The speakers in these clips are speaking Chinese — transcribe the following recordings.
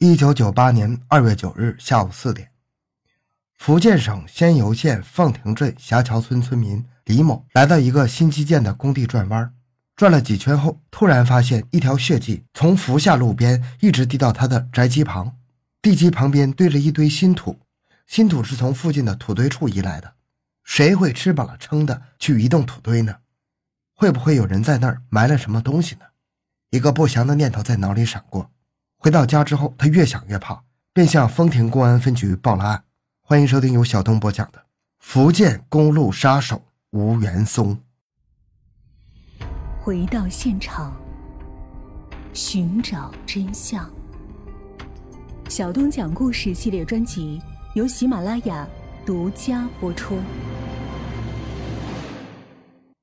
一九九八年二月九日下午四点，福建省仙游县凤亭镇霞桥村村民李某来到一个新基建的工地转弯，转了几圈后，突然发现一条血迹从福下路边一直滴到他的宅基旁，地基旁边堆着一堆新土，新土是从附近的土堆处移来的。谁会吃饱了撑的去移动土堆呢？会不会有人在那儿埋了什么东西呢？一个不祥的念头在脑里闪过。回到家之后，他越想越怕，便向丰亭公安分局报了案。欢迎收听由小东播讲的《福建公路杀手吴元松》。回到现场，寻找真相。小东讲故事系列专辑由喜马拉雅独家播出。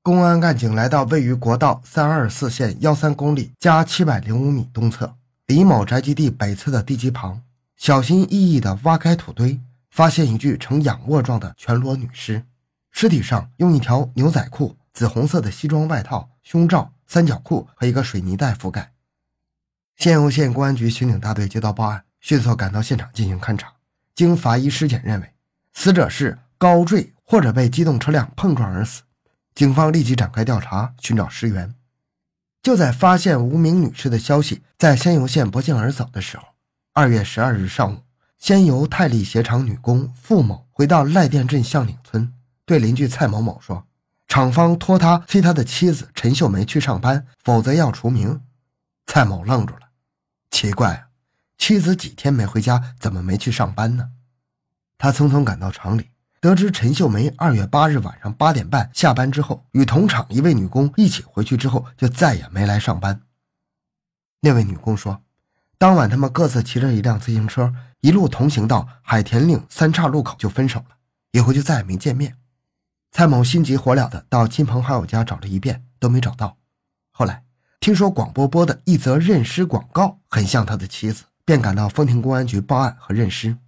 公安干警来到位于国道三二四线幺三公里加七百零五米东侧。李某宅基地北侧的地基旁，小心翼翼地挖开土堆，发现一具呈仰卧状的全裸女尸，尸体上用一条牛仔裤、紫红色的西装外套、胸罩、三角裤和一个水泥袋覆盖。仙游县公安局刑警大队接到报案，迅速赶到现场进行勘查。经法医尸检认为，死者是高坠或者被机动车辆碰撞而死。警方立即展开调查，寻找尸源。就在发现无名女尸的消息在仙游县不胫而走的时候，二月十二日上午，仙游泰利鞋厂女工付某回到赖店镇向岭村，对邻居蔡某某说：“厂方托他催他的妻子陈秀梅去上班，否则要除名。”蔡某愣住了，奇怪啊，妻子几天没回家，怎么没去上班呢？他匆匆赶到厂里。得知陈秀梅二月八日晚上八点半下班之后，与同厂一位女工一起回去之后，就再也没来上班。那位女工说，当晚他们各自骑着一辆自行车，一路同行到海田岭三岔路口就分手了，以后就再也没见面。蔡某心急火燎的到亲朋好友家找了一遍，都没找到。后来听说广播播的一则认尸广告很像他的妻子，便赶到丰亭公安局报案和认尸。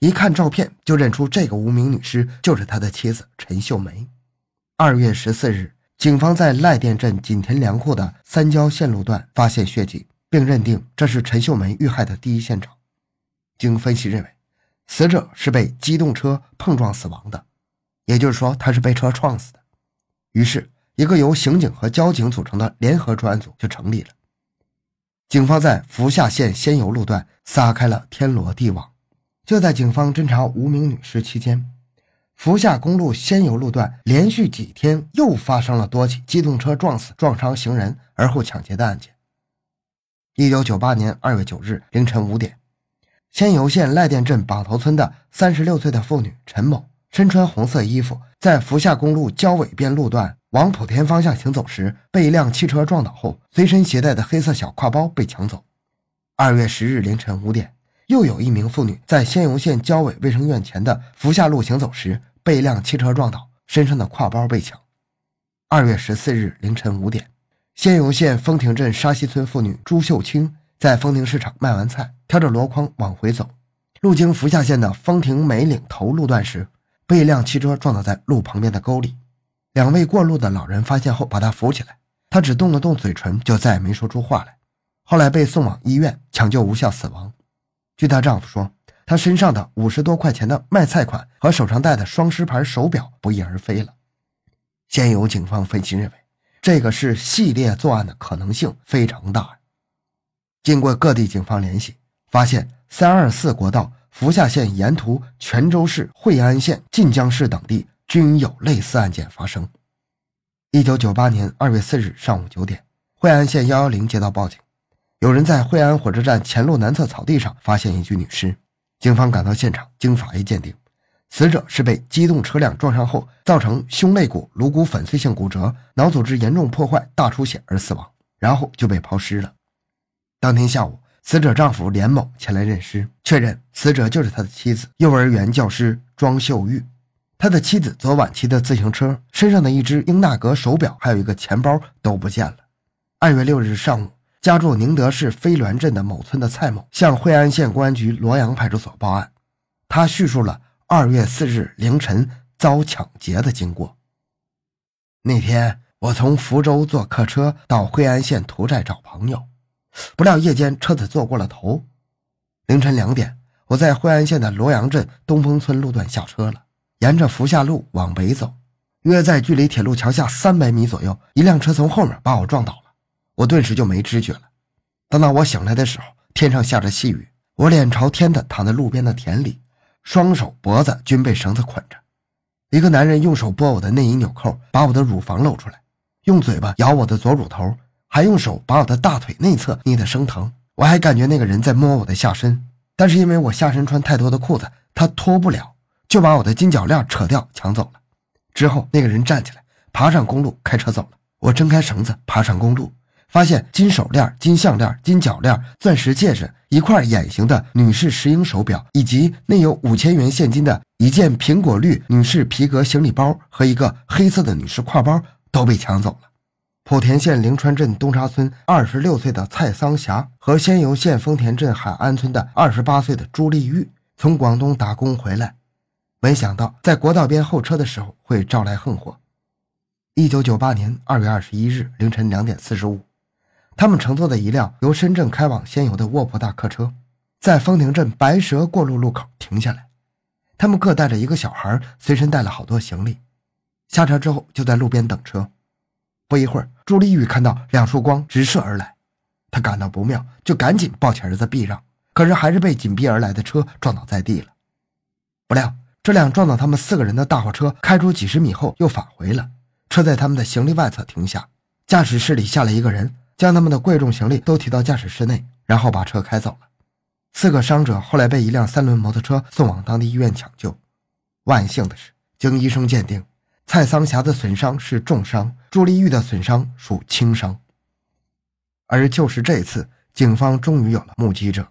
一看照片就认出这个无名女尸就是他的妻子陈秀梅。二月十四日，警方在赖店镇锦田粮库的三交线路段发现血迹，并认定这是陈秀梅遇害的第一现场。经分析认为，死者是被机动车碰撞死亡的，也就是说他是被车撞死的。于是，一个由刑警和交警组成的联合专案组就成立了。警方在福下县仙游路段撒开了天罗地网。就在警方侦查无名女尸期间，福厦公路仙游路段连续几天又发生了多起机动车撞死、撞伤行人而后抢劫的案件。一九九八年二月九日凌晨五点，仙游县赖店镇榜头村的三十六岁的妇女陈某，身穿红色衣服，在福厦公路交尾边路段往莆田方向行走时，被一辆汽车撞倒后，随身携带的黑色小挎包被抢走。二月十日凌晨五点。又有一名妇女在仙游县交委卫生院前的福下路行走时，被一辆汽车撞倒，身上的挎包被抢。二月十四日凌晨五点，仙游县丰亭镇沙溪村妇女朱秀清在丰亭市场卖完菜，挑着箩筐往回走，路经福下县的丰亭梅岭头路段时，被一辆汽车撞倒在路旁边的沟里。两位过路的老人发现后，把她扶起来，她只动了动嘴唇，就再也没说出话来。后来被送往医院抢救无效死亡。据她丈夫说，她身上的五十多块钱的卖菜款和手上戴的双狮牌手表不翼而飞了。现有警方分析认为，这个是系列作案的可能性非常大。经过各地警方联系，发现三二四国道福下县沿途泉州市、惠安县、晋江市等地均有类似案件发生。一九九八年二月四日上午九点，惠安县幺幺零接到报警。有人在惠安火车站前路南侧草地上发现一具女尸，警方赶到现场，经法医鉴定，死者是被机动车辆撞上后造成胸肋骨、颅骨粉碎性骨折、脑组织严重破坏、大出血而死亡，然后就被抛尸了。当天下午，死者丈夫连某前来认尸，确认死者就是他的妻子，幼儿园教师庄秀玉。他的妻子昨晚骑的自行车，身上的一只英纳格手表，还有一个钱包都不见了。二月六日上午。家住宁德市飞鸾镇的某村的蔡某向惠安县公安局罗阳派出所报案，他叙述了二月四日凌晨遭抢劫的经过。那天我从福州坐客车到惠安县屠寨找朋友，不料夜间车子坐过了头，凌晨两点，我在惠安县的罗阳镇东风村路段下车了，沿着福下路往北走。约在距离铁路桥下三百米左右，一辆车从后面把我撞倒了，我顿时就没知觉了。等到我醒来的时候，天上下着细雨，我脸朝天的躺在路边的田里，双手脖子均被绳子捆着。一个男人用手拨我的内衣纽扣，把我的乳房露出来，用嘴巴咬我的左乳头，还用手把我的大腿内侧捏得生疼。我还感觉那个人在摸我的下身，但是因为我下身穿太多的裤子，他脱不了，就把我的金脚链扯掉抢走了。之后，那个人站起来，爬上公路，开车走了。我挣开绳子，爬上公路，发现金手链、金项链、金脚链、钻石戒指、一块眼型的女士石英手表，以及内有五千元现金的一件苹果绿女士皮革行李包和一个黑色的女士挎包都被抢走了。莆田县灵川镇东沙村二十六岁的蔡桑霞和仙游县丰田镇海安村的二十八岁的朱丽玉从广东打工回来。没想到在国道边候车的时候会招来横祸。一九九八年二月二十一日凌晨两点四十五，他们乘坐的一辆由深圳开往仙游的卧铺大客车，在丰亭镇白蛇过路路口停下来。他们各带着一个小孩，随身带了好多行李。下车之后就在路边等车。不一会儿，朱丽玉看到两束光直射而来，她感到不妙，就赶紧抱起儿子避让，可是还是被紧逼而来的车撞倒在地了。不料。这辆撞倒他们四个人的大货车开出几十米后又返回了，车在他们的行李外侧停下，驾驶室里下来一个人，将他们的贵重行李都提到驾驶室内，然后把车开走了。四个伤者后来被一辆三轮摩托车送往当地医院抢救。万幸的是，经医生鉴定，蔡桑霞的损伤是重伤，朱丽玉的损伤属轻伤。而就是这次，警方终于有了目击者。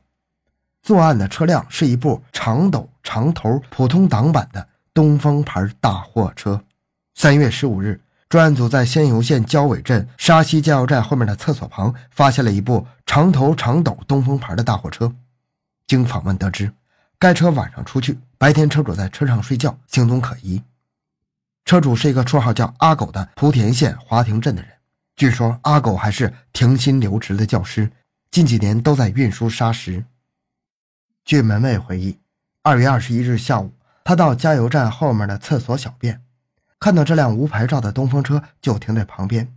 作案的车辆是一部长斗长头普通挡板的东风牌大货车。三月十五日，专案组在仙游县交尾镇沙溪加油站后面的厕所旁发现了一部长头长斗东风牌的大货车。经访问得知，该车晚上出去，白天车主在车上睡觉，行踪可疑。车主是一个绰号叫阿狗的莆田县华亭镇的人。据说阿狗还是停薪留职的教师，近几年都在运输砂石。据门卫回忆，二月二十一日下午，他到加油站后面的厕所小便，看到这辆无牌照的东风车就停在旁边。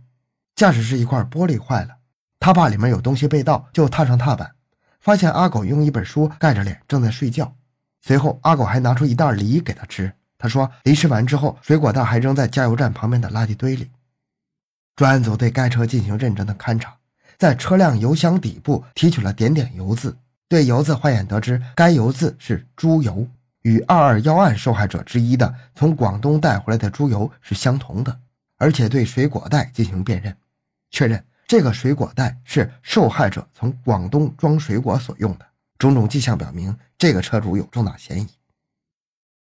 驾驶室一块玻璃坏了，他怕里面有东西被盗，就踏上踏板，发现阿狗用一本书盖着脸正在睡觉。随后，阿狗还拿出一袋梨给他吃。他说，梨吃完之后，水果袋还扔在加油站旁边的垃圾堆里。专案组对该车进行认真的勘查，在车辆油箱底部提取了点点油渍。对油渍化验得知，该油渍是猪油，与二二幺案受害者之一的从广东带回来的猪油是相同的。而且对水果袋进行辨认，确认这个水果袋是受害者从广东装水果所用的。种种迹象表明，这个车主有重大嫌疑。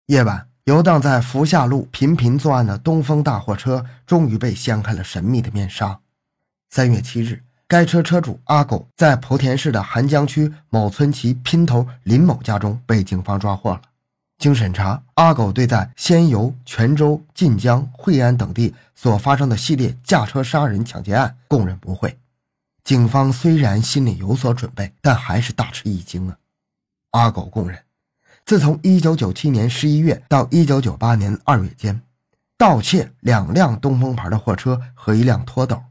夜晚，游荡在福下路频频作案的东风大货车终于被掀开了神秘的面纱。三月七日。该车车主阿狗在莆田市的涵江区某村其姘头林某家中被警方抓获了。经审查，阿狗对在仙游、泉州、晋江、惠安等地所发生的系列驾车杀人抢劫案供认不讳。警方虽然心里有所准备，但还是大吃一惊啊！阿狗供认，自从1997年11月到1998年2月间，盗窃两辆东风牌的货车和一辆拖斗。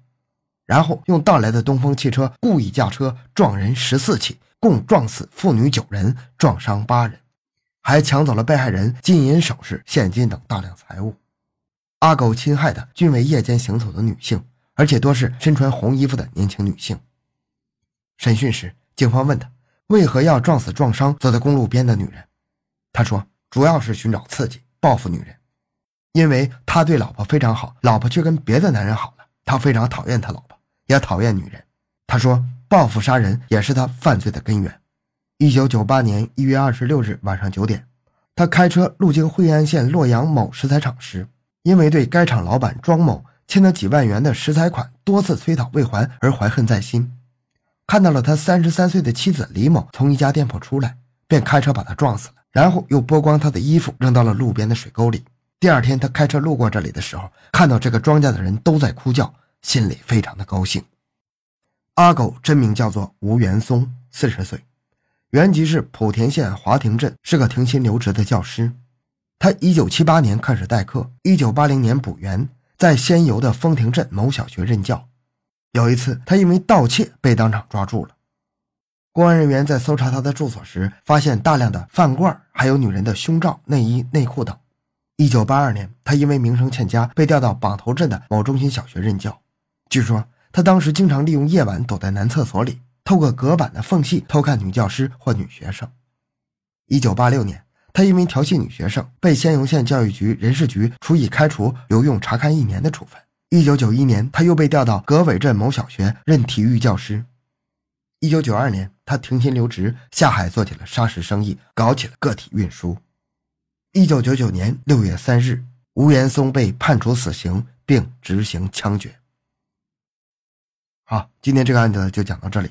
然后用盗来的东风汽车故意驾车撞人十四起，共撞死妇女九人，撞伤八人，还抢走了被害人金银首饰、现金等大量财物。阿狗侵害的均为夜间行走的女性，而且多是身穿红衣服的年轻女性。审讯时，警方问他为何要撞死撞伤走在公路边的女人，他说主要是寻找刺激，报复女人，因为他对老婆非常好，老婆却跟别的男人好了，他非常讨厌他老婆。也讨厌女人，他说报复杀人也是他犯罪的根源。一九九八年一月二十六日晚上九点，他开车路经惠安县洛阳某石材厂时，因为对该厂老板庄某欠了几万元的石材款多次催讨未还而怀恨在心，看到了他三十三岁的妻子李某从一家店铺出来，便开车把他撞死了，然后又剥光他的衣服扔到了路边的水沟里。第二天他开车路过这里的时候，看到这个庄稼的人都在哭叫。心里非常的高兴。阿狗真名叫做吴元松，四十岁，原籍是莆田县华亭镇，是个停薪留职的教师。他一九七八年开始代课，一九八零年补员，在仙游的丰亭镇某小学任教。有一次，他因为盗窃被当场抓住了。公安人员在搜查他的住所时，发现大量的饭罐，还有女人的胸罩、内衣、内裤等。一九八二年，他因为名声欠佳，被调到榜头镇的某中心小学任教。据说，他当时经常利用夜晚躲在男厕所里，透过隔板的缝隙偷看女教师或女学生。一九八六年，他因为调戏女学生，被仙游县教育局人事局处以开除、留用查看一年的处分。一九九一年，他又被调到葛尾镇某小学任体育教师。一九九二年，他停薪留职，下海做起了砂石生意，搞起了个体运输。一九九九年六月三日，吴岩松被判处死刑并执行枪决。好，今天这个案子就讲到这里。